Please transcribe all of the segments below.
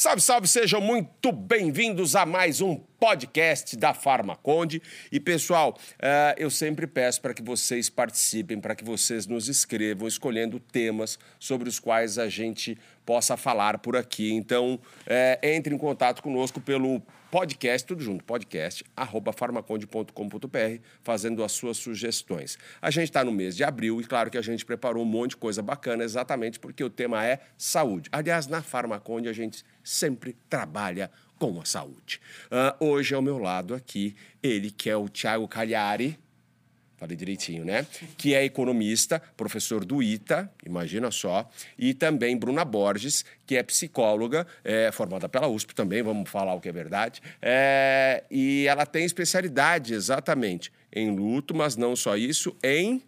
Salve, salve, sejam muito bem-vindos a mais um podcast da Farmaconde. E, pessoal, uh, eu sempre peço para que vocês participem, para que vocês nos escrevam, escolhendo temas sobre os quais a gente possa falar por aqui. Então, uh, entre em contato conosco pelo podcast, tudo junto, podcast, arroba farmaconde.com.br, fazendo as suas sugestões. A gente está no mês de abril e claro que a gente preparou um monte de coisa bacana, exatamente porque o tema é saúde. Aliás, na Farmaconde a gente sempre trabalha com a saúde. Uh, hoje ao meu lado aqui, ele que é o Tiago Cagliari, falei direitinho, né? Que é economista, professor do ITA, imagina só, e também Bruna Borges, que é psicóloga, é, formada pela USP também, vamos falar o que é verdade, é, e ela tem especialidade exatamente em luto, mas não só isso, em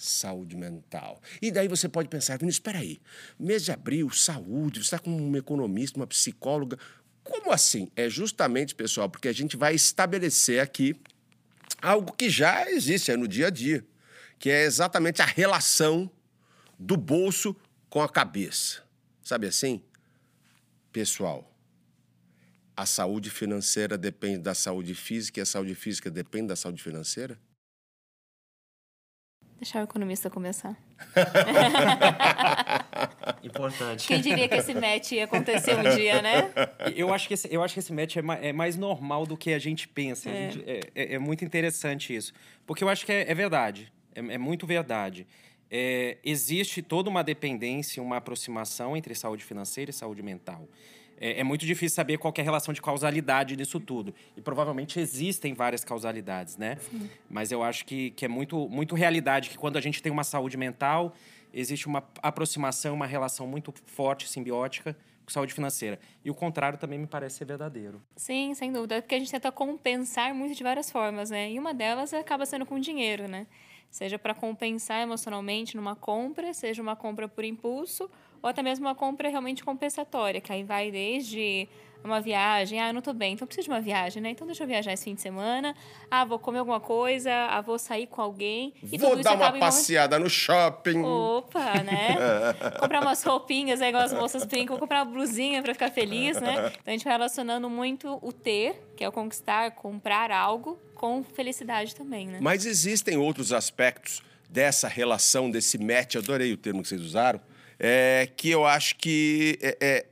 saúde mental. E daí você pode pensar, Vinícius, espera aí, mês de abril, saúde, você está com um economista, uma psicóloga. Como assim? É justamente, pessoal, porque a gente vai estabelecer aqui algo que já existe é no dia a dia, que é exatamente a relação do bolso com a cabeça. Sabe assim? Pessoal, a saúde financeira depende da saúde física e a saúde física depende da saúde financeira? Deixar o economista começar. Importante. Quem diria que esse match ia acontecer um dia, né? Eu acho que esse, eu acho que esse match é, mais, é mais normal do que a gente pensa. É, a gente, é, é, é muito interessante isso. Porque eu acho que é, é verdade. É, é, muito verdade. É, existe toda uma dependência, uma aproximação entre saúde financeira e saúde mental é, é, muito difícil saber qual é a relação de causalidade nisso tudo. E provavelmente existem várias causalidades, né? Sim. Mas eu acho que, que é muito, muito realidade que quando a gente tem uma saúde mental, existe uma aproximação, uma relação muito forte, simbiótica com saúde financeira. E o contrário também me parece ser verdadeiro. Sim, sem dúvida. Porque a gente tenta compensar muito de várias formas, né? E uma delas acaba sendo com dinheiro, né? Seja para compensar emocionalmente numa compra, seja uma compra por impulso ou até mesmo uma compra realmente compensatória, que aí vai desde uma viagem, ah, eu não tô bem, então preciso de uma viagem, né? Então deixa eu viajar esse fim de semana, ah, vou comer alguma coisa, ah, vou sair com alguém. E vou dar uma passeada no shopping. Opa, né? comprar umas roupinhas, aí igual as moças brincam, vou comprar uma blusinha para ficar feliz, né? Então a gente vai relacionando muito o ter, que é o conquistar, comprar algo, com felicidade também, né? Mas existem outros aspectos dessa relação, desse match, adorei o termo que vocês usaram, é, que eu acho que é, é,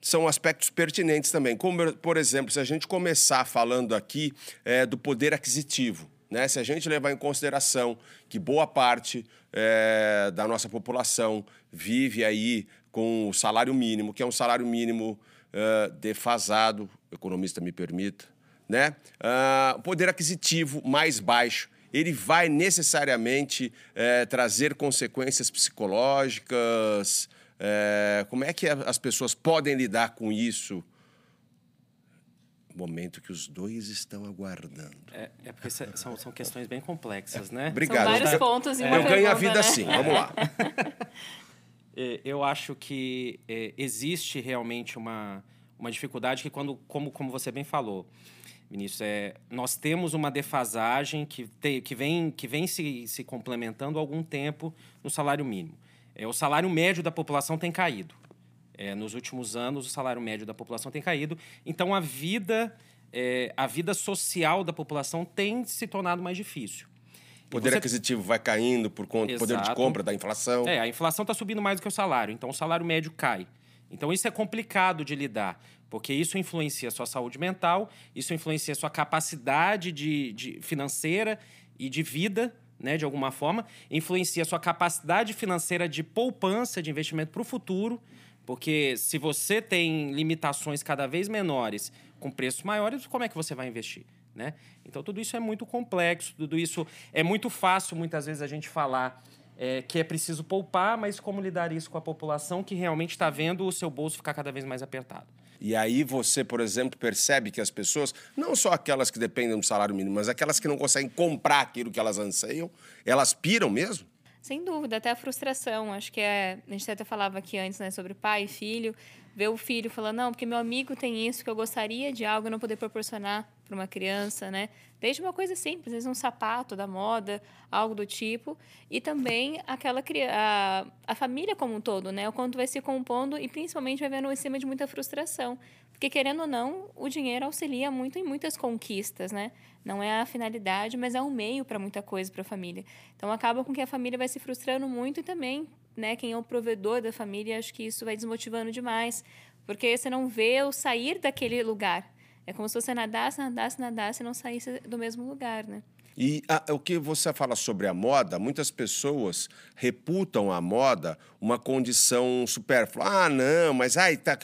são aspectos pertinentes também. Como, por exemplo, se a gente começar falando aqui é, do poder aquisitivo, né? se a gente levar em consideração que boa parte é, da nossa população vive aí com o salário mínimo, que é um salário mínimo uh, defasado, economista me permita, né? Uh, poder aquisitivo mais baixo ele vai necessariamente é, trazer consequências psicológicas? É, como é que as pessoas podem lidar com isso? Momento que os dois estão aguardando. É, é porque são, são questões bem complexas, né? Obrigado. São vários pontos em uma Eu ganho a vida né? assim, vamos lá. É, eu acho que é, existe realmente uma, uma dificuldade que, quando, como, como você bem falou, Vinícius, é, nós temos uma defasagem que, te, que vem, que vem se, se complementando há algum tempo no salário mínimo. É, o salário médio da população tem caído. É, nos últimos anos, o salário médio da população tem caído. Então, a vida, é, a vida social da população tem se tornado mais difícil. O poder você... aquisitivo vai caindo por conta do poder de compra da inflação. É, a inflação está subindo mais do que o salário. Então, o salário médio cai. Então, isso é complicado de lidar porque isso influencia a sua saúde mental, isso influencia a sua capacidade de, de financeira e de vida, né, de alguma forma, influencia a sua capacidade financeira de poupança, de investimento para o futuro, porque se você tem limitações cada vez menores com preços maiores, como é que você vai investir? Né? Então, tudo isso é muito complexo, tudo isso é muito fácil, muitas vezes, a gente falar é, que é preciso poupar, mas como lidar isso com a população que realmente está vendo o seu bolso ficar cada vez mais apertado. E aí você, por exemplo, percebe que as pessoas, não só aquelas que dependem do salário mínimo, mas aquelas que não conseguem comprar aquilo que elas anseiam, elas piram mesmo? Sem dúvida, até a frustração. Acho que é. A gente até falava aqui antes, né, sobre pai e filho. Ver o filho falando, não, porque meu amigo tem isso, que eu gostaria de algo não poder proporcionar para uma criança, né? Desde uma coisa simples, às vezes um sapato da moda, algo do tipo, e também aquela a, a família como um todo, né? O quanto vai se compondo e principalmente vai vendo em cima de muita frustração. Porque, querendo ou não, o dinheiro auxilia muito em muitas conquistas, né? Não é a finalidade, mas é um meio para muita coisa para a família. Então, acaba com que a família vai se frustrando muito e também, né, quem é o provedor da família, acho que isso vai desmotivando demais. Porque você não vê o sair daquele lugar. É como se você nadasse, nadasse, nadasse e não saísse do mesmo lugar, né? E a, o que você fala sobre a moda, muitas pessoas reputam a moda uma condição supérflua. Ah, não, mas ai, tá.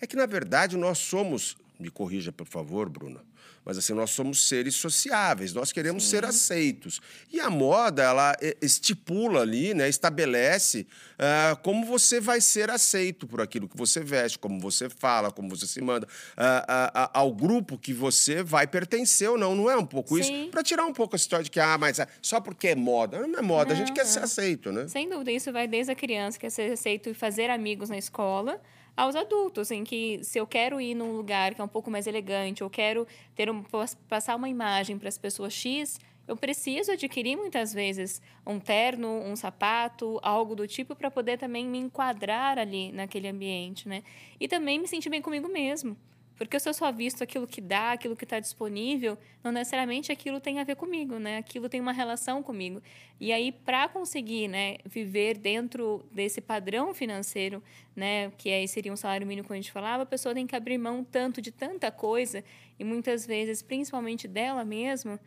É que, na verdade, nós somos. Me corrija, por favor, Bruna. Mas assim, nós somos seres sociáveis, nós queremos Sim. ser aceitos. E a moda, ela estipula ali, né, estabelece uh, como você vai ser aceito por aquilo que você veste, como você fala, como você se manda, uh, uh, ao grupo que você vai pertencer ou não. Não é um pouco Sim. isso? Para tirar um pouco a história de que, ah, mas só porque é moda. Não é moda, não, a gente quer ser aceito, né? Sem dúvida, isso vai desde a criança, quer ser aceito e fazer amigos na escola aos adultos, em que se eu quero ir num lugar que é um pouco mais elegante, ou quero ter um, passar uma imagem para as pessoas X, eu preciso adquirir muitas vezes um terno, um sapato, algo do tipo para poder também me enquadrar ali naquele ambiente, né? E também me sentir bem comigo mesmo. Porque se eu só visto aquilo que dá, aquilo que está disponível, não necessariamente aquilo tem a ver comigo, né? Aquilo tem uma relação comigo. E aí, para conseguir né, viver dentro desse padrão financeiro, né, que aí seria um salário mínimo, como a gente falava, a pessoa tem que abrir mão tanto de tanta coisa, e muitas vezes, principalmente dela mesma,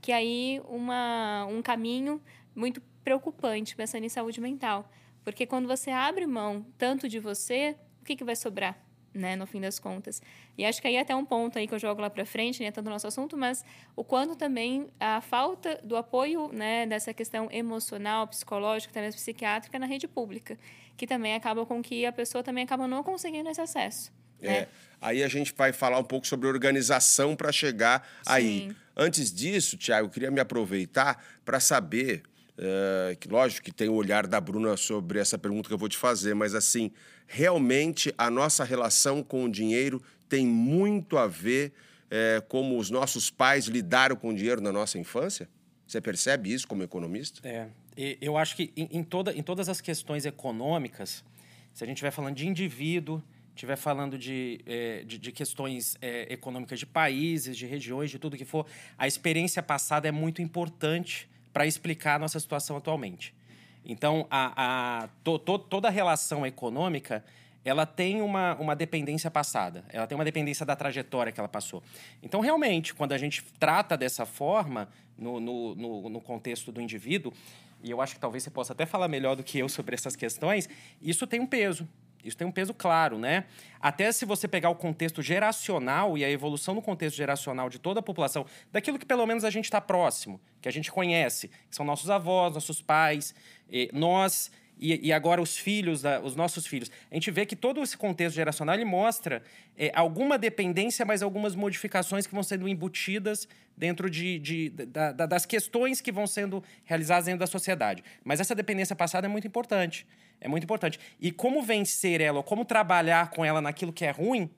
que aí uma, um caminho muito preocupante pensando em saúde mental. Porque quando você abre mão tanto de você, o que, que vai sobrar? Né, no fim das contas. E acho que aí é até um ponto aí que eu jogo lá para frente, né, tanto no nosso assunto, mas o quanto também a falta do apoio, né, dessa questão emocional, psicológica, também psiquiátrica na rede pública, que também acaba com que a pessoa também acaba não conseguindo esse acesso. É. Né? Aí a gente vai falar um pouco sobre organização para chegar Sim. aí. Antes disso, Tiago, eu queria me aproveitar para saber é, que lógico que tem o olhar da Bruna sobre essa pergunta que eu vou te fazer, mas assim, realmente a nossa relação com o dinheiro tem muito a ver é, como os nossos pais lidaram com o dinheiro na nossa infância? Você percebe isso como economista? É, eu acho que em, em, toda, em todas as questões econômicas, se a gente estiver falando de indivíduo, estiver falando de, é, de, de, questões é, econômicas de países, de regiões, de tudo que for, a experiência passada é muito importante para explicar a nossa situação atualmente. Então, a, a to, to, toda a relação econômica ela tem uma, uma dependência passada, ela tem uma dependência da trajetória que ela passou. Então, realmente, quando a gente trata dessa forma, no, no, no, no contexto do indivíduo, e eu acho que talvez você possa até falar melhor do que eu sobre essas questões, isso tem um peso. Isso tem um peso claro, né? Até se você pegar o contexto geracional e a evolução no contexto geracional de toda a população, daquilo que pelo menos a gente está próximo, que a gente conhece, que são nossos avós, nossos pais, nós e, e, agora os filhos, da, os nossos filhos. A gente vê que todo esse contexto geracional ele mostra é, alguma dependência, mas algumas modificações que vão sendo embutidas dentro de, de da, da, das questões que vão sendo realizadas dentro da sociedade. Mas essa dependência passada é muito importante. É muito importante. E como vencer ela, ou como trabalhar com ela naquilo que é ruim,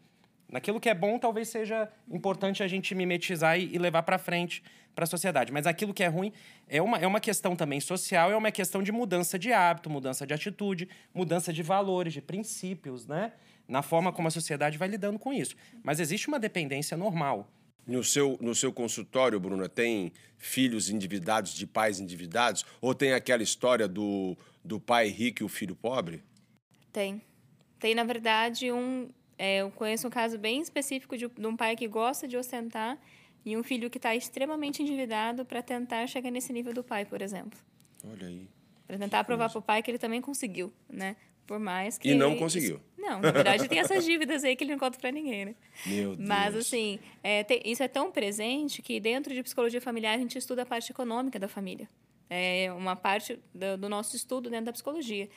naquilo que é bom, talvez seja importante a gente mimetizar e, levar para frente para a sociedade. Mas aquilo que é ruim é uma, é uma questão também social, é uma questão de mudança de hábito, mudança de atitude, mudança de valores, de princípios, né? Na forma como a sociedade vai lidando com isso. Mas existe uma dependência normal. No seu, no seu consultório, Bruna, tem filhos endividados de pais endividados? Ou tem aquela história do, do pai rico e o filho pobre? Tem. Tem, na verdade, um. É, eu conheço um caso bem específico de, de um pai que gosta de ostentar e um filho que está extremamente endividado para tentar chegar nesse nível do pai, por exemplo. Olha aí. Para tentar provar para o pai que ele também conseguiu, né? Por mais que. E não conseguiu. Não, na verdade tem essas dívidas aí que ele não conta para ninguém, né? Meu Deus. Mas, assim, é, tem, isso é tão presente que dentro de psicologia familiar a gente estuda a parte econômica da família. É uma parte do, do nosso estudo dentro da psicologia.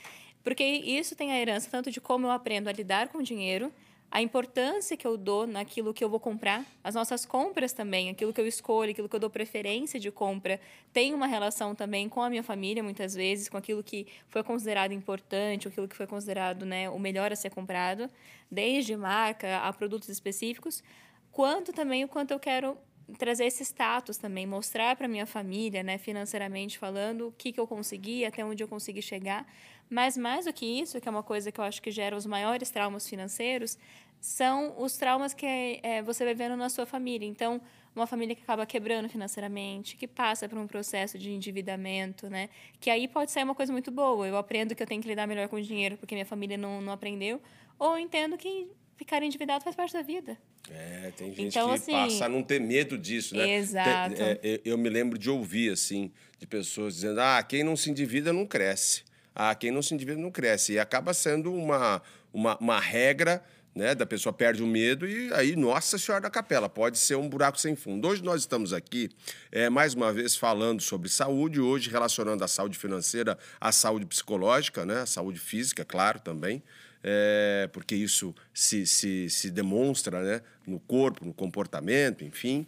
Porque isso tem a herança tanto de como eu aprendo a lidar com o dinheiro, a importância que eu dou naquilo que eu vou comprar, as nossas compras também, aquilo que eu escolho, aquilo que eu dou preferência de compra, tem uma relação também com a minha família, muitas vezes, com aquilo que foi considerado importante, aquilo que foi considerado né, o melhor a ser comprado, desde marca a produtos específicos, quanto também o quanto eu quero trazer esse status também, mostrar para minha família, né, financeiramente falando, o que, que eu consegui, até onde eu consegui chegar. Mas mais do que isso, que é uma coisa que eu acho que gera os maiores traumas financeiros, são os traumas que é, você vai vendo na sua família. Então, uma família que acaba quebrando financeiramente, que passa por um processo de endividamento, né? Que aí pode ser uma coisa muito boa. Eu aprendo que eu tenho que lidar melhor com o dinheiro porque minha família não, não aprendeu. Ou entendo que ficar endividado faz parte da vida. É, tem gente então, que assim, passa a não ter medo disso, né? Exato. Tem, é, eu me lembro de ouvir, assim, de pessoas dizendo, ah, quem não se endivida não cresce. Ah, quem não se endivida não cresce. E acaba sendo uma, uma, uma regra né, da pessoa perde o medo e aí, Nossa Senhora da Capela, pode ser um buraco sem fundo. Hoje nós estamos aqui, é, mais uma vez, falando sobre saúde, hoje relacionando a saúde financeira à saúde psicológica, né, a saúde física, claro, também, é, porque isso se, se, se demonstra né, no corpo, no comportamento, enfim.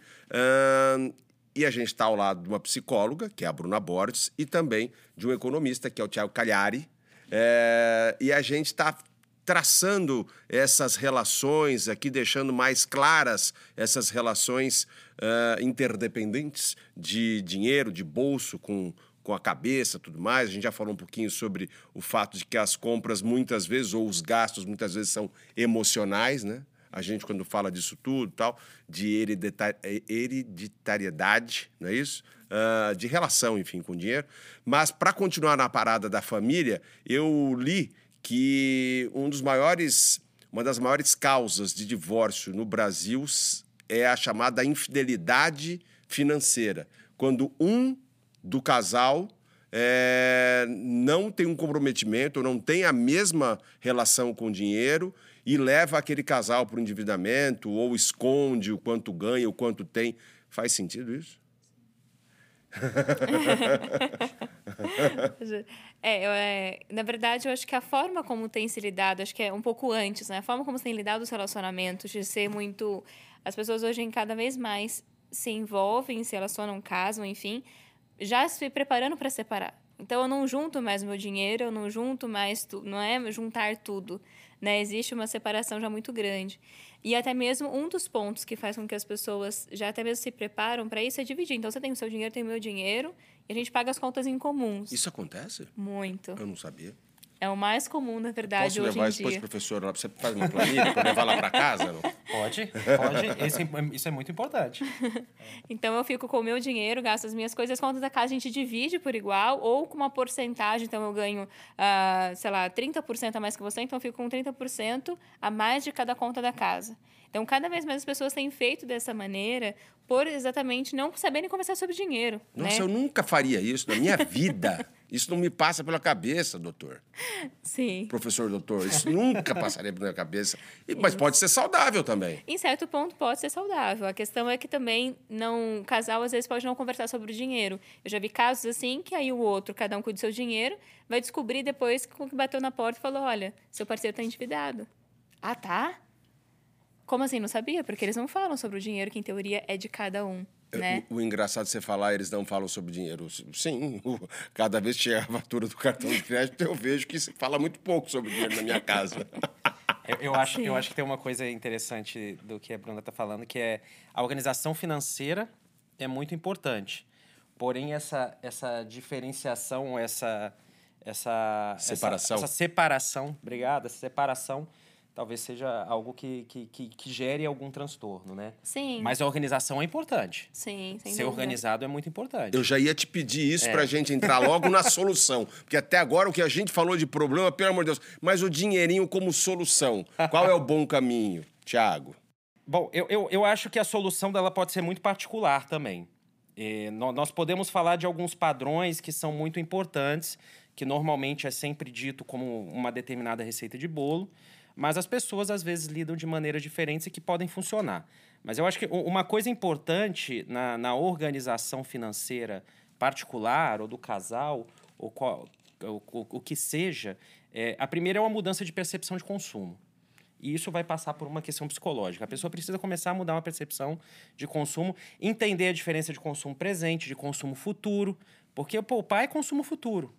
e a gente está ao lado de uma psicóloga, que é a Bruna Borges, e também de um economista, que é o Tiago Cagliari. É, e a gente está traçando essas relações aqui, deixando mais claras essas relações uh, interdependentes de dinheiro, de bolso com, com a cabeça tudo mais. A gente já falou um pouquinho sobre o fato de que as compras muitas vezes, ou os gastos muitas vezes são emocionais, né? A gente, quando fala disso tudo, tal, de hereditariedade, não é isso? Uh, de relação, enfim, com dinheiro. Mas, para continuar na parada da família, eu li que um dos maiores, uma das maiores causas de divórcio no Brasil é a chamada infidelidade financeira, quando um do casal é, não tem um comprometimento, não tem a mesma relação com o dinheiro e leva aquele casal para o endividamento ou esconde o quanto ganha, o quanto tem. Faz sentido isso? é, eu, é, na verdade, eu acho que a forma como tem se lidado, acho que é um pouco antes, né? A forma como se tem lidado os relacionamentos, de ser muito. As pessoas hoje, em cada vez mais, se envolvem, se relacionam, casam, enfim, já se preparando para separar. Então, eu não junto mais meu dinheiro, eu não junto mais. Tu, não é juntar tudo. Né? Existe uma separação já muito grande. E até mesmo um dos pontos que faz com que as pessoas já até mesmo se preparam para isso é dividir. Então, você tem o seu dinheiro, tem o meu dinheiro, e a gente paga as contas em comuns. Isso acontece? Muito. Eu não sabia. É o mais comum, na verdade, Posso levar isso depois, professor, lá para você fazer uma planilha, para levar lá para casa? Não? Pode, pode. Esse, isso é muito importante. então, eu fico com o meu dinheiro, gasto as minhas coisas, as contas da casa a gente divide por igual ou com uma porcentagem. Então, eu ganho, uh, sei lá, 30% a mais que você, então eu fico com 30% a mais de cada conta da casa. Então, cada vez mais as pessoas têm feito dessa maneira por exatamente não saberem conversar sobre dinheiro. Nossa, né? eu nunca faria isso na minha vida. Isso não me passa pela cabeça, doutor. Sim. Professor doutor, isso nunca passaria pela minha cabeça. Mas pode ser saudável também. Em certo ponto, pode ser saudável. A questão é que também não. O casal às vezes pode não conversar sobre o dinheiro. Eu já vi casos assim que aí o outro, cada um cuida do seu dinheiro, vai descobrir depois que bateu na porta e falou: olha, seu parceiro está endividado. Ah, tá? Como assim? Não sabia? Porque eles não falam sobre o dinheiro que, em teoria, é de cada um. É, né? O, o, engraçado de você falar, eles não falam sobre dinheiro. Sim, o, cada vez que chega a fatura do cartão de crédito, eu vejo que se fala muito pouco sobre dinheiro na minha casa. eu, eu, acho, eu acho que tem uma coisa interessante do que a Bruna está falando, que é a organização financeira é muito importante. Porém, essa, essa diferenciação, essa, essa separação, essa, essa separação, obrigado, essa separação talvez seja algo que, que, que, que, gere algum transtorno, né? Sim. Mas a organização é importante. Sim, sem Ser dúvida. organizado é muito importante. Eu já ia te pedir isso é. para a gente entrar logo na solução. Porque até agora o que a gente falou de problema, pelo amor de Deus, mas o dinheirinho como solução. Qual é o bom caminho, Tiago? Bom, eu, eu, eu acho que a solução dela pode ser muito particular também. É, nós podemos falar de alguns padrões que são muito importantes, que normalmente é sempre dito como uma determinada receita de bolo, mas as pessoas às vezes lidam de maneiras diferentes e que podem funcionar. Mas eu acho que uma coisa importante na, na organização financeira particular ou do casal, ou qual, o, o, o que seja, é, a primeira é uma mudança de percepção de consumo. E isso vai passar por uma questão psicológica. A pessoa precisa começar a mudar uma percepção de consumo, entender a diferença de consumo presente, de consumo futuro, porque poupar é consumo futuro.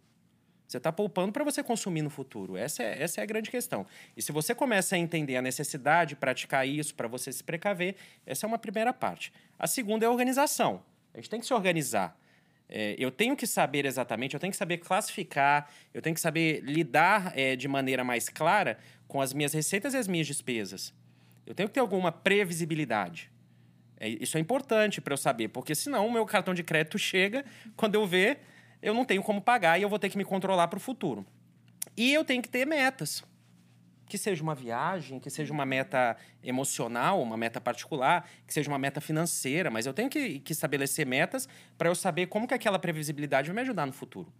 Você está poupando para você consumir no futuro. Essa é, essa é a grande questão. E se você começa a entender a necessidade de praticar isso para você se precaver, essa é uma primeira parte. A segunda é a organização. A gente tem que se organizar. É, eu tenho que saber exatamente, eu tenho que saber classificar, eu tenho que saber lidar é, de maneira mais clara com as minhas receitas e as minhas despesas. Eu tenho que ter alguma previsibilidade. É, isso é importante para eu saber, porque senão o meu cartão de crédito chega, quando eu ver, eu não tenho como pagar e eu vou ter que me controlar para o futuro. E eu tenho que ter metas. Que seja uma viagem, que seja uma meta emocional, uma meta particular, que seja uma meta financeira, mas eu tenho que, que estabelecer metas para eu saber como que aquela previsibilidade vai me ajudar no futuro.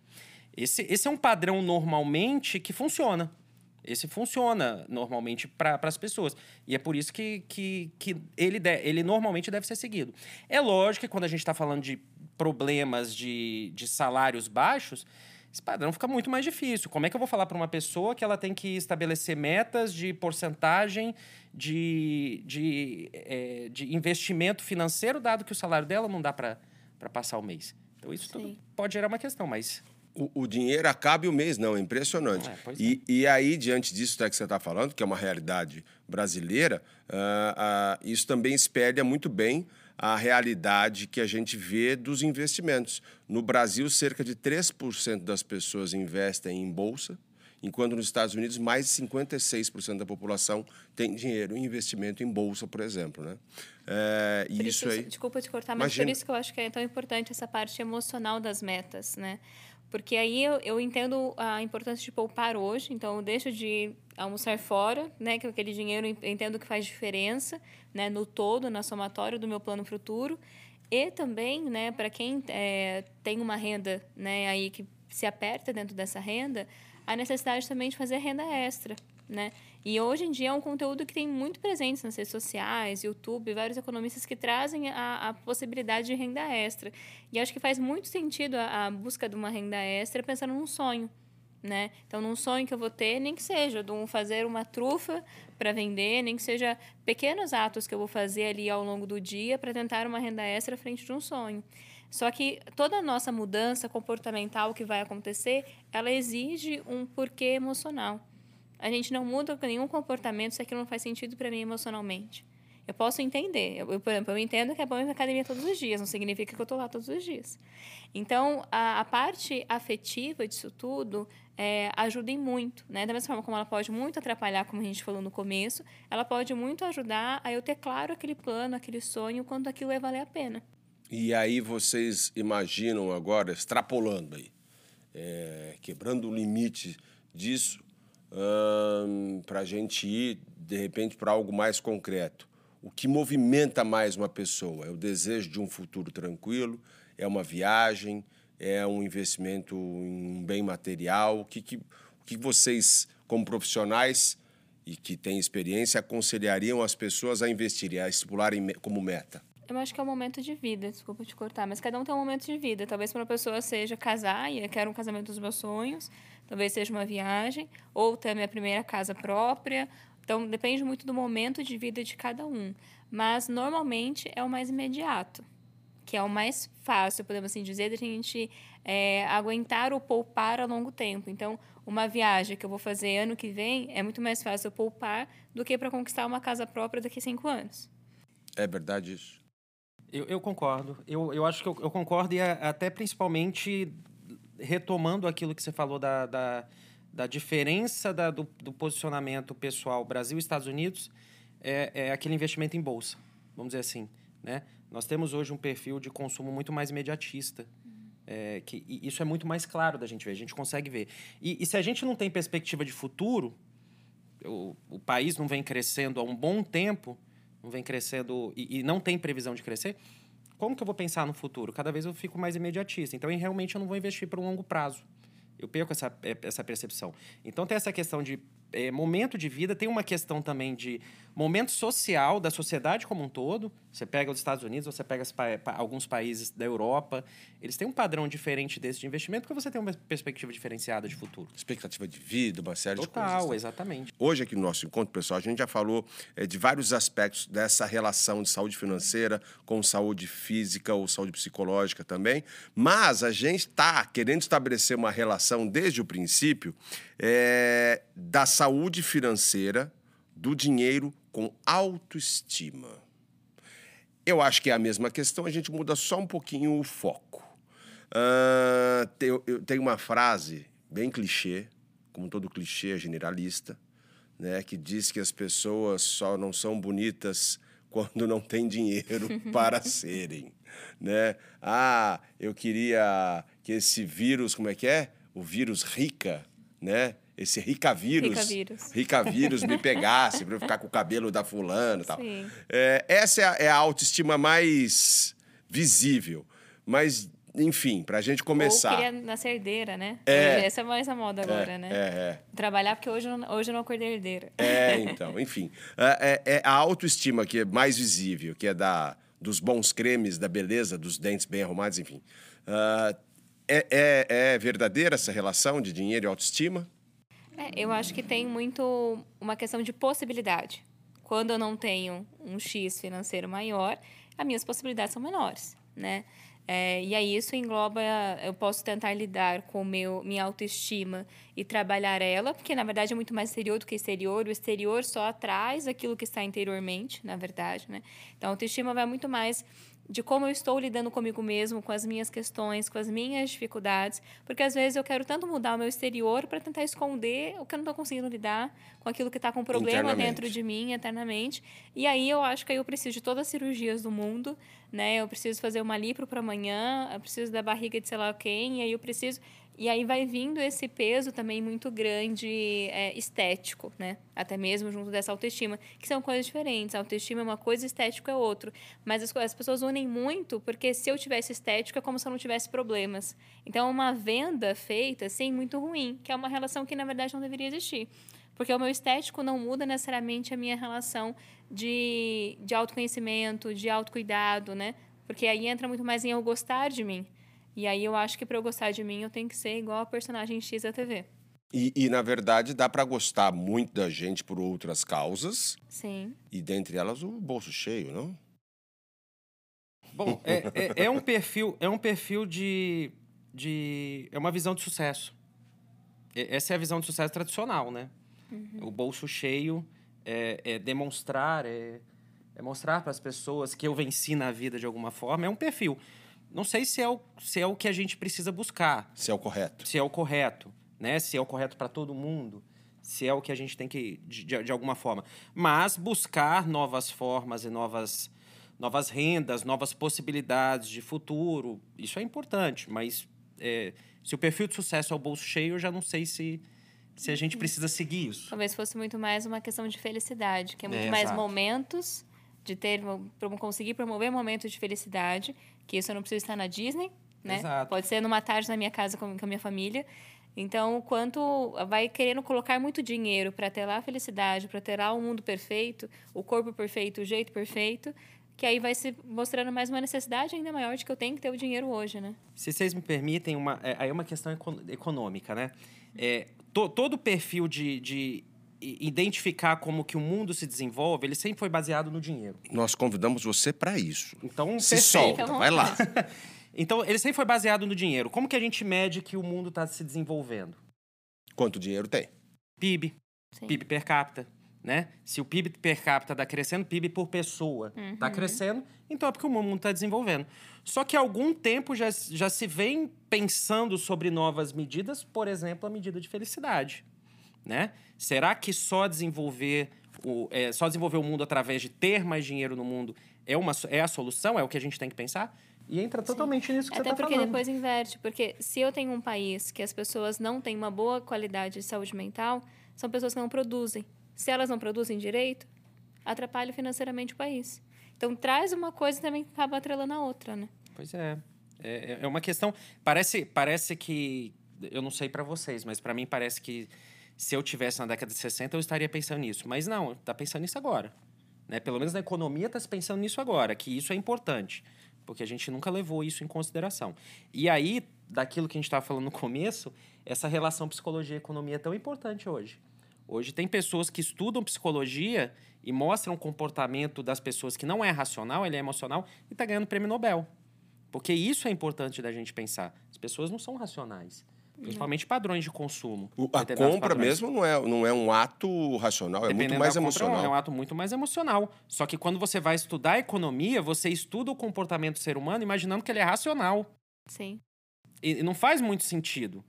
Esse, esse é um padrão normalmente que funciona. Esse funciona normalmente para as pessoas. E é por isso que, que, que ele, de, ele normalmente deve ser seguido. É lógico que quando a gente está falando de problemas de, de salários baixos, esse padrão fica muito mais difícil. Como é que eu vou falar para uma pessoa que ela tem que estabelecer metas de porcentagem de, de, é, de investimento financeiro, dado que o salário dela não dá para passar o mês? Então, isso Sim. tudo pode gerar uma questão, mas. O, o dinheiro acaba e o mês não, é impressionante. É, e, é. e aí, diante disso que você está falando, que é uma realidade brasileira, uh, uh, isso também espelha muito bem a realidade que a gente vê dos investimentos. No Brasil, cerca de 3% das pessoas investem em bolsa, enquanto nos Estados Unidos, mais de 56% da população tem dinheiro em investimento em bolsa, por exemplo. Né? É, e isso, isso aí. Desculpa te cortar, mas Imagina. por isso que eu acho que é tão importante essa parte emocional das metas. Né? Porque aí eu, eu entendo a importância de poupar hoje, então eu deixo de almoçar fora, né, que aquele dinheiro eu entendo que faz diferença, né, no todo, na somatória do meu plano futuro, e também, né, para quem é, tem uma renda, né, aí que se aperta dentro dessa renda, a necessidade também de fazer renda extra, né? E hoje em dia é um conteúdo que tem muito presente nas redes sociais, YouTube, vários economistas que trazem a, a possibilidade de renda extra. E acho que faz muito sentido a, a busca de uma renda extra pensando num sonho, né? Então, num sonho que eu vou ter, nem que seja de um fazer uma trufa para vender, nem que seja pequenos atos que eu vou fazer ali ao longo do dia para tentar uma renda extra frente de um sonho. Só que toda a nossa mudança comportamental que vai acontecer, ela exige um porquê emocional. A gente não muda nenhum comportamento se aquilo não faz sentido para mim emocionalmente. Eu posso entender. Eu, por exemplo, eu entendo que é bom ir na academia todos os dias, não significa que eu estou lá todos os dias. Então, a, a parte afetiva disso tudo é, ajuda em muito. Né? Da mesma forma como ela pode muito atrapalhar, como a gente falou no começo, ela pode muito ajudar a eu ter claro aquele plano, aquele sonho, quanto aquilo vai valer a pena. E aí vocês imaginam agora, extrapolando aí, é, quebrando o limite disso, para a gente ir, de repente, para algo mais concreto. O que movimenta mais uma pessoa? É o desejo de um futuro tranquilo? É uma viagem? É um investimento em um bem material? O que, que, o que vocês, como profissionais e que têm experiência, aconselhariam as pessoas a investirem, a estipularem como meta? Eu acho que é um momento de vida, desculpa te cortar, mas cada um tem um momento de vida. Talvez para uma pessoa seja casar, e eu quero um casamento dos meus sonhos, talvez seja uma viagem, ou ter a minha primeira casa própria. Então, depende muito do momento de vida de cada um. Mas, normalmente, é o mais imediato, que é o mais fácil, podemos assim dizer, da gente é, aguentar ou poupar a longo tempo. Então, uma viagem que eu vou fazer ano que vem é muito mais fácil eu poupar do que para conquistar uma casa própria daqui a cinco anos. É verdade isso. Eu, eu concordo. Eu, eu acho que eu, eu concordo e até principalmente retomando aquilo que você falou da, da, da diferença da, do, do, posicionamento pessoal Brasil e Estados Unidos, é, é aquele investimento em bolsa, vamos dizer assim. Né? Nós temos hoje um perfil de consumo muito mais imediatista. É, que, isso é muito mais claro da gente ver, a gente consegue ver. E, e se a gente não tem perspectiva de futuro, o, o país não vem crescendo há um bom tempo, não vem crescendo e, e, não tem previsão de crescer, como que eu vou pensar no futuro? Cada vez eu fico mais imediatista. Então, realmente, eu não vou investir para um longo prazo. Eu perco essa, é, essa percepção. Então, tem essa questão de é, momento de vida, tem uma questão também de momento social da sociedade como um todo. Você pega os Estados Unidos, você pega alguns países da Europa, eles têm um padrão diferente desse de investimento porque você tem uma perspectiva diferenciada de futuro. Expectativa de vida, uma série Total, de coisas. Total, né? exatamente. Hoje aqui no nosso encontro, pessoal, a gente já falou é, de vários aspectos dessa relação de saúde financeira com saúde física ou saúde psicológica também, mas a gente está querendo estabelecer uma relação desde o princípio é, da saúde financeira, do dinheiro com autoestima. Eu acho que é a mesma questão, a gente muda só um pouquinho o foco. Uh, tem, tem uma frase bem clichê, como todo clichê generalista, né, que diz que as pessoas só não são bonitas quando não têm dinheiro para serem, né? Ah, eu queria que esse vírus, como é que é? O vírus rica, né? Esse rica vírus, rica vírus, rica vírus me pegasse para eu ficar com o cabelo da fulana e tal. É, essa é a, é a, autoestima mais visível. Mas, enfim, para a gente começar. Ou queria nascer herdeira, né? É. Essa é mais a moda agora, é, né? É, é. Trabalhar porque hoje, hoje eu não acordei herdeira. É, então, enfim. É, é, é a autoestima que é mais visível, que é da, dos bons cremes, da beleza, dos dentes bem arrumados, enfim. Uh, é, é, é verdadeira essa relação de dinheiro e autoestima? É, eu acho que tem muito uma questão de possibilidade. Quando eu não tenho um X financeiro maior, as minhas possibilidades são menores, né? É, e aí isso engloba, eu posso tentar lidar com meu, minha autoestima e trabalhar ela, porque na verdade é muito mais exterior do que exterior. O exterior só traz aquilo que está interiormente, na verdade, né? Então a autoestima vai muito mais de como eu estou lidando comigo mesmo, com as minhas questões, com as minhas dificuldades, porque às vezes eu quero tanto mudar o meu exterior para tentar esconder o que eu não estou conseguindo lidar com aquilo que está com problema dentro de mim eternamente. E aí eu acho que eu preciso de todas as cirurgias do mundo, né? Eu preciso fazer uma lipro para amanhã, eu preciso da barriga de sei lá quem, e aí eu preciso e aí vai vindo esse peso também muito grande é, estético, né? Até mesmo junto dessa autoestima, que são coisas diferentes. A autoestima é uma coisa, estético é outro. Mas as, as pessoas unem muito, porque se eu tivesse estético é como se eu não tivesse problemas. Então, é uma venda feita, assim, muito ruim, que é uma relação que, na verdade, não deveria existir. Porque o meu estético não muda necessariamente a minha relação de, de autoconhecimento, de autocuidado, né? Porque aí entra muito mais em eu gostar de mim. E aí eu acho que para eu gostar de mim, eu tenho que ser igual a personagem X da TV. E, e, na verdade, dá para gostar muito da gente por outras causas. Sim. E dentre elas, o bolso cheio, não? Bom, é, é, é um perfil, é um perfil de, de. É uma visão de sucesso. Essa é a visão de sucesso tradicional, né? Uhum. O bolso cheio é, é demonstrar, é, é mostrar para as pessoas que eu venci na vida de alguma forma. É um perfil não sei se é o, se é o que a gente precisa buscar. Se é o correto. Se é o correto, né? Se é o correto para todo mundo. Se é o que a gente tem que, de, de alguma forma. Mas buscar novas formas e novas, novas rendas, novas possibilidades de futuro, isso é importante. Mas é, se o perfil de sucesso é o bolso cheio, eu já não sei se, se a gente precisa seguir isso. Talvez fosse muito mais uma questão de felicidade, que é muito é, mais exato. momentos de ter conseguir promover momentos de felicidade que isso eu não preciso estar na Disney, né? Exato. Pode ser numa tarde na minha casa com, com a minha família. Então, o quanto vai querendo colocar muito dinheiro para ter lá a felicidade, para ter lá o mundo perfeito, o corpo perfeito, o jeito perfeito, que aí vai se mostrando mais uma necessidade ainda maior de que eu tenho que ter o dinheiro hoje, né? Se vocês me permitem, uma, é, aí é uma questão econômica, né? É, to, todo o perfil de, de identificar como que o mundo se desenvolve, ele sempre foi baseado no dinheiro. Nós convidamos você para isso. Então, se perfeito. solta, vai lá. então, ele sempre foi baseado no dinheiro. Como que a gente mede que o mundo está se desenvolvendo? Quanto dinheiro tem? PIB, Sim. PIB per capita, né? Se o PIB per capita está crescendo, PIB por pessoa está uhum. crescendo, então é porque o mundo está desenvolvendo. Só que há algum tempo já, já se vem pensando sobre novas medidas, por exemplo, a medida de felicidade né? Será que só desenvolver o, é, só desenvolver o mundo através de ter mais dinheiro no mundo é, uma, é a solução? É o que a gente tem que pensar? E entra totalmente Sim. nisso que Até você está falando. Até porque depois inverte. Porque se eu tenho um país que as pessoas não têm uma boa qualidade de saúde mental, são pessoas que não produzem. Se elas não produzem direito, atrapalha financeiramente o país. Então, traz uma coisa e também acaba atrelando a outra, né? Pois é. É, é uma questão... Parece, parece que... Eu não sei para vocês, mas para mim parece que se eu tivesse na década de 60, eu estaria pensando nisso. Mas não, tá pensando nisso agora. Né? Pelo menos na economia está se pensando nisso agora, que isso é importante, porque a gente nunca levou isso em consideração. E aí, daquilo que a gente estava falando no começo, essa relação psicologia e economia é tão importante hoje. Hoje tem pessoas que estudam psicologia e mostram o comportamento das pessoas que não é racional, ele é emocional, e está ganhando prêmio Nobel. Porque isso é importante da gente pensar. As pessoas não são racionais. Principalmente padrões de consumo. O, a compra padrões. mesmo não é, não é um ato racional, é muito mais emocional. é um ato muito mais emocional. Só que quando você vai estudar economia, você estuda o comportamento do ser humano imaginando que ele é racional. Sim. E não faz muito sentido.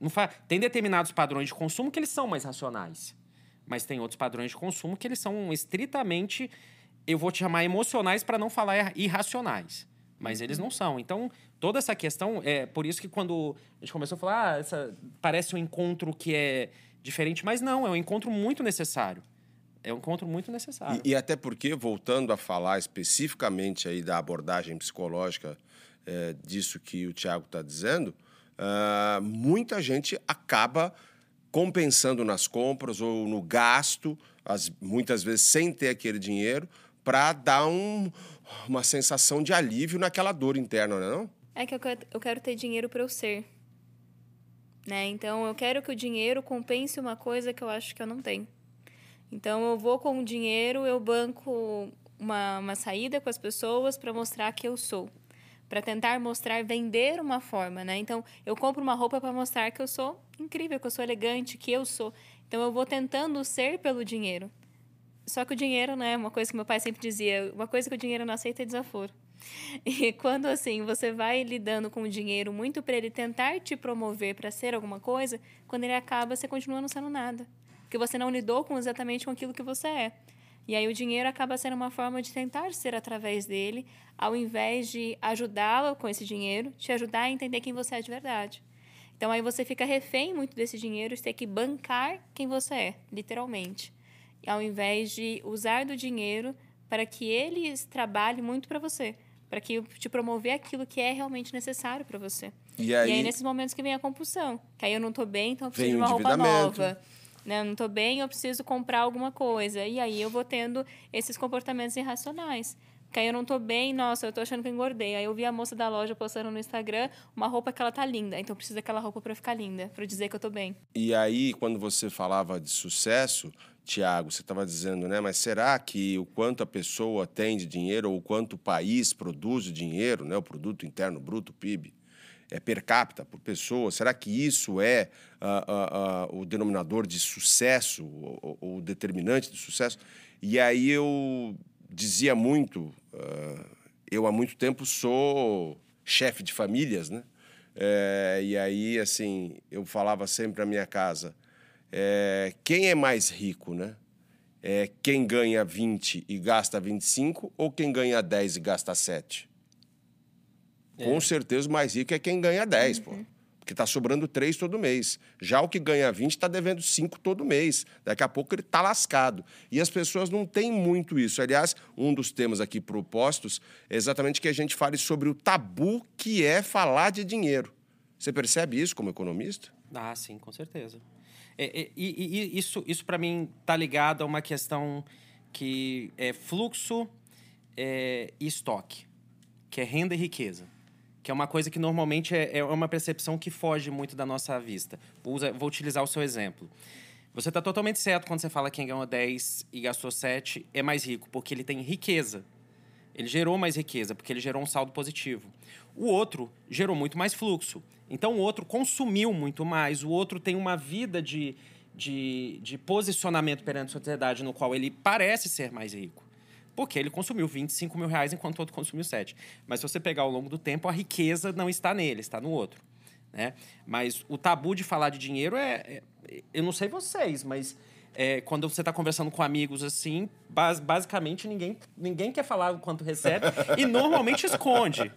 Não fa... Tem determinados padrões de consumo que eles são mais racionais. Mas tem outros padrões de consumo que eles são estritamente, eu vou te chamar emocionais para não falar irracionais. Mas eles não são. Então, toda essa questão, é por isso que quando a gente começou a falar, ah, essa, parece um encontro que é diferente, mas não, é um encontro muito necessário. É um encontro muito necessário. E, e até porque, voltando a falar especificamente aí da abordagem psicológica é, disso que o Tiago está dizendo, uh, muita gente acaba compensando nas compras ou no gasto, as, muitas vezes sem ter aquele dinheiro, para dar um, uma sensação de alívio naquela dor interna, não é? É que eu quero, eu quero ter dinheiro para eu ser. Né? Então, eu quero que o dinheiro compense uma coisa que eu acho que eu não tenho. Então, eu vou com o dinheiro, eu banco uma, uma saída com as pessoas para mostrar que eu sou para tentar mostrar, vender uma forma, né? Então, eu compro uma roupa para mostrar que eu sou incrível, que eu sou elegante, que eu sou. Então, eu vou tentando ser pelo dinheiro. Só que o dinheiro, né, uma coisa que meu pai sempre dizia, uma coisa que o dinheiro não aceita é desaforo. E quando assim, você vai lidando com o dinheiro muito para ele tentar te promover para ser alguma coisa, quando ele acaba, você continua não sendo nada. Porque você não lidou com exatamente com aquilo que você é. E aí o dinheiro acaba sendo uma forma de tentar ser através dele, ao invés de ajudá-lo com esse dinheiro, te ajudar a entender quem você é de verdade. Então aí você fica refém muito desse dinheiro, de ter que bancar quem você é, literalmente. Ao invés de usar do dinheiro para que eles trabalhem muito para você, para que te promover aquilo que é realmente necessário para você. E aí, e aí, nesses momentos que vem a compulsão, que aí eu não estou bem, então eu preciso de uma roupa nova né? Eu não estou bem, eu preciso comprar alguma coisa. E aí eu vou tendo esses comportamentos irracionais. Que aí eu não estou bem, nossa, eu estou achando que eu engordei. Aí eu vi a moça da loja postando no Instagram uma roupa que ela tá linda. Então eu preciso daquela roupa para ficar linda, para dizer que eu estou bem. E aí, quando você falava de sucesso, Tiago, você estava dizendo, né? Mas será que o quanto a pessoa tem de dinheiro ou o quanto o país produz de dinheiro, né? O produto interno bruto, PIB, é, per capita, por pessoa? Será que isso é uh, uh, uh, o denominador de sucesso, o, o, determinante de sucesso? E aí eu dizia muito, eu há muito tempo sou chefe de famílias, né? É, e aí, assim, eu falava sempre à minha casa, é, quem é mais rico, né? É quem ganha 20 e gasta 25 ou quem ganha 10 e gasta 7? É. Com certeza o mais rico é quem ganha 10, uhum. pô. Porque está sobrando 3 todo mês. Já o que ganha 20 está devendo 5 todo mês. Daqui a pouco ele está lascado. E as pessoas não têm muito isso. Aliás, um dos temas aqui propostos é exatamente que a gente fale sobre o tabu que é falar de dinheiro. Você percebe isso como economista? Ah, sim, com certeza. É, é, e, e, isso, isso para mim, está ligado a uma questão que é fluxo é, e estoque, que é renda e riqueza que é uma coisa que normalmente é, é uma percepção que foge muito da nossa vista. Vou, vou utilizar o seu exemplo. Você está totalmente certo quando você fala que quem ganhou 10 e gastou 7 é mais rico, porque ele tem riqueza. Ele gerou mais riqueza, porque ele gerou um saldo positivo. O outro gerou muito mais fluxo. Então, o outro consumiu muito mais, o outro tem uma vida de, de, de posicionamento perante a sociedade no qual ele parece ser mais rico porque ele consumiu 25 mil reais enquanto o outro consumiu 7. Mas se você pegar ao longo do tempo, a riqueza não está nele, está no outro. Né? Mas o tabu de falar de dinheiro é. é eu não sei vocês, mas é, quando você está conversando com amigos assim, bas basicamente ninguém, ninguém quer falar o quanto recebe e normalmente esconde.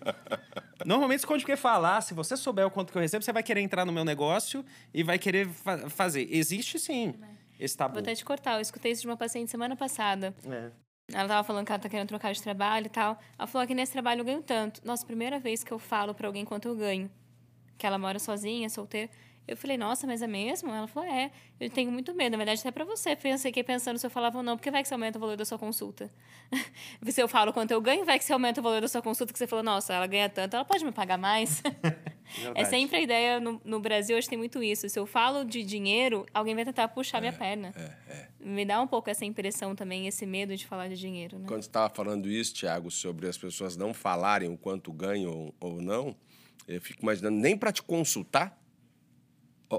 Normalmente esconde porque falar, se você souber o quanto que eu recebo, você vai querer entrar no meu negócio e vai querer fa fazer. Existe sim esse tabu. Vou até te cortar, eu escutei isso de uma paciente semana passada. É. Ela tava falando que ela tá querendo trocar de trabalho e tal. Ela falou que nesse trabalho eu ganho tanto. Nossa, primeira vez que eu falo para alguém quanto eu ganho. Que ela mora sozinha, solteira. Eu falei, nossa, mas é mesmo? Ela falou, é, eu tenho muito medo. Na verdade, até para você. Pensei que pensando se eu falava ou não, porque vai que você aumenta o valor da sua consulta. se eu falo quanto eu ganho, vai que você aumenta o valor da sua consulta, que você falou, nossa, ela ganha tanto, ela pode me pagar mais. é sempre a ideia, no, no Brasil, hoje tem muito isso. Se eu falo de dinheiro, alguém vai tentar puxar é, minha perna. É, é. Me dá um pouco essa impressão também, esse medo de falar de dinheiro. Né? Quando você estava falando isso, Tiago, sobre as pessoas não falarem o quanto ganham ou não, eu fico imaginando, nem para te consultar,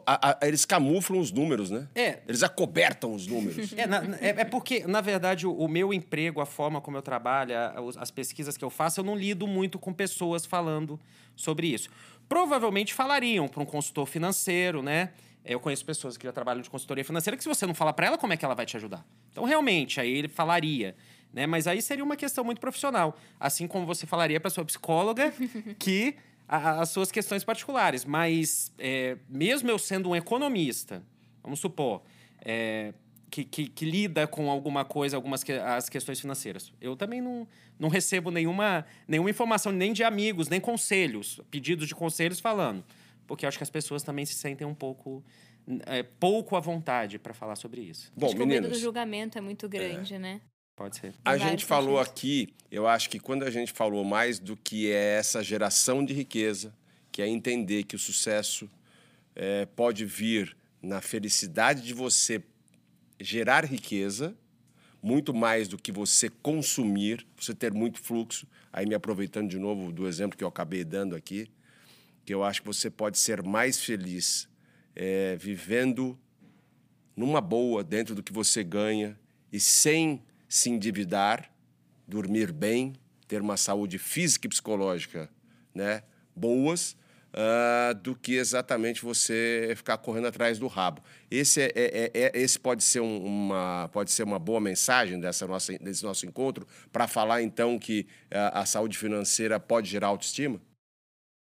a, a, eles camuflam os números, né? É. Eles acobertam os números. É, na, é, é, porque, na verdade, o, o, meu emprego, a forma como eu trabalho, as pesquisas que eu faço, eu não lido muito com pessoas falando sobre isso. Provavelmente falariam para um consultor financeiro, né? Eu conheço pessoas que já trabalham de consultoria financeira que se você não falar para ela, como é que ela vai te ajudar? Então, realmente, aí ele falaria. Né? Mas aí seria uma questão muito profissional. Assim como você falaria para sua psicóloga que a, as suas questões particulares. Mas, é, mesmo eu sendo um economista, vamos supor, é, que, que, que, lida com alguma coisa, algumas que, as questões financeiras. Eu também não, não recebo nenhuma, nenhuma informação, nem de amigos, nem conselhos, pedidos de conselhos falando. Porque eu acho que as pessoas também se sentem um pouco. É, pouco à vontade para falar sobre isso. Bom, acho que meninos, o medo do julgamento é muito grande, é. né? Pode ser. A gente falou aqui, eu acho que quando a gente falou mais do que é essa geração de riqueza, que é entender que o sucesso é, pode vir na felicidade de você gerar riqueza, muito mais do que você consumir, você ter muito fluxo. Aí, me aproveitando de novo do exemplo que eu acabei dando aqui, que eu acho que você pode ser mais feliz é, vivendo numa boa, dentro do que você ganha e sem se endividar, dormir bem, ter uma saúde física e psicológica né, boas, uh, do que exatamente você ficar correndo atrás do rabo. Esse, é, é, é, é esse pode, ser um, uma, pode ser uma boa mensagem dessa nossa, desse nosso encontro para falar, então, que uh, a saúde financeira pode gerar autoestima?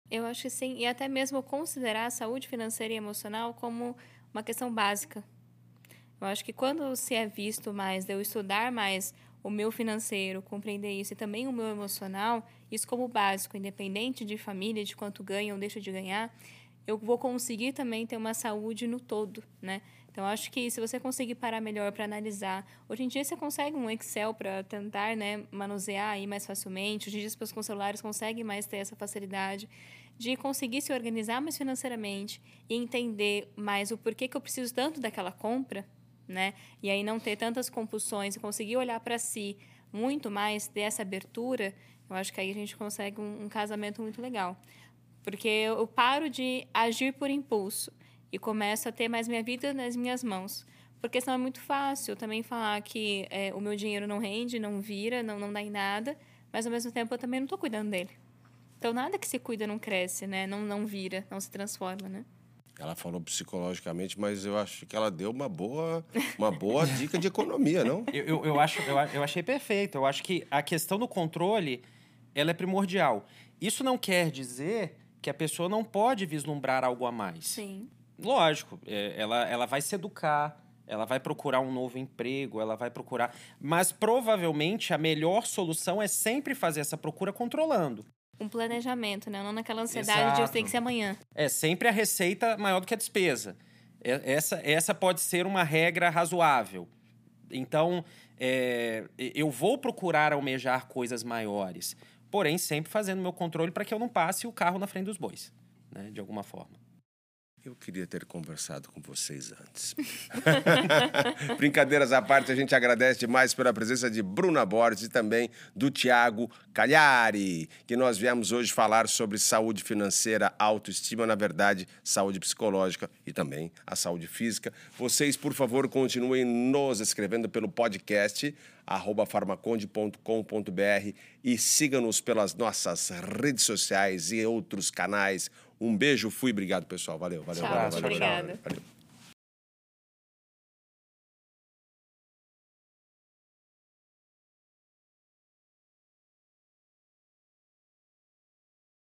Eu acho que sim, e até mesmo considerar a saúde financeira e emocional como uma questão básica eu acho que quando se é visto mais, eu estudar mais o meu financeiro, compreender isso e também o meu emocional, isso como básico, independente de família, de quanto ganha ou deixa de ganhar, eu vou conseguir também ter uma saúde no todo, né? Então, acho que se você conseguir parar melhor para analisar, hoje em dia você consegue um Excel para tentar né, manusear aí mais facilmente, hoje em dia as pessoas com celulares conseguem mais ter essa facilidade de conseguir se organizar mais financeiramente e entender mais o porquê que eu preciso tanto daquela compra, né? E aí não ter tantas compulsões e conseguir olhar para si muito mais, ter essa abertura, eu acho que aí a gente consegue um, um casamento muito legal. Porque eu paro de agir por impulso e começo a ter mais minha vida nas minhas mãos. Porque senão é muito fácil também falar que é, o meu dinheiro não rende, não vira, não, não dá em nada, mas ao mesmo tempo eu também não estou cuidando dele. Então nada que se cuida não cresce, né? Não, não vira, não se transforma, né? Ela falou psicologicamente, mas eu acho que ela deu uma boa, uma boa dica de economia, não? Eu, eu, eu, acho, eu, eu achei perfeito. Eu acho que a questão do controle ela é primordial. Isso não quer dizer que a pessoa não pode vislumbrar algo a mais. Sim. Lógico, é, ela, ela vai se educar, ela vai procurar um novo emprego, ela vai procurar. Mas provavelmente a melhor solução é sempre fazer essa procura controlando um planejamento, né? Não naquela ansiedade Exato. de eu tenho que ser amanhã. É sempre a receita maior do que a despesa. Essa, essa pode ser uma regra razoável. Então, é, eu vou procurar almejar coisas maiores, porém sempre fazendo meu controle para que eu não passe o carro na frente dos bois, né? De alguma forma. Eu queria ter conversado com vocês antes. Brincadeiras à parte, a gente agradece demais pela presença de Bruna Borges e também do Tiago Cagliari, que nós viemos hoje falar sobre saúde financeira, autoestima, na verdade, saúde psicológica e também a saúde física. Vocês, por favor, continuem nos escrevendo pelo podcast farmaconde.com.br e siga-nos pelas nossas redes sociais e outros canais um beijo, fui, obrigado, pessoal. Valeu, valeu, Tchau, valeu, valeu, obrigada. valeu.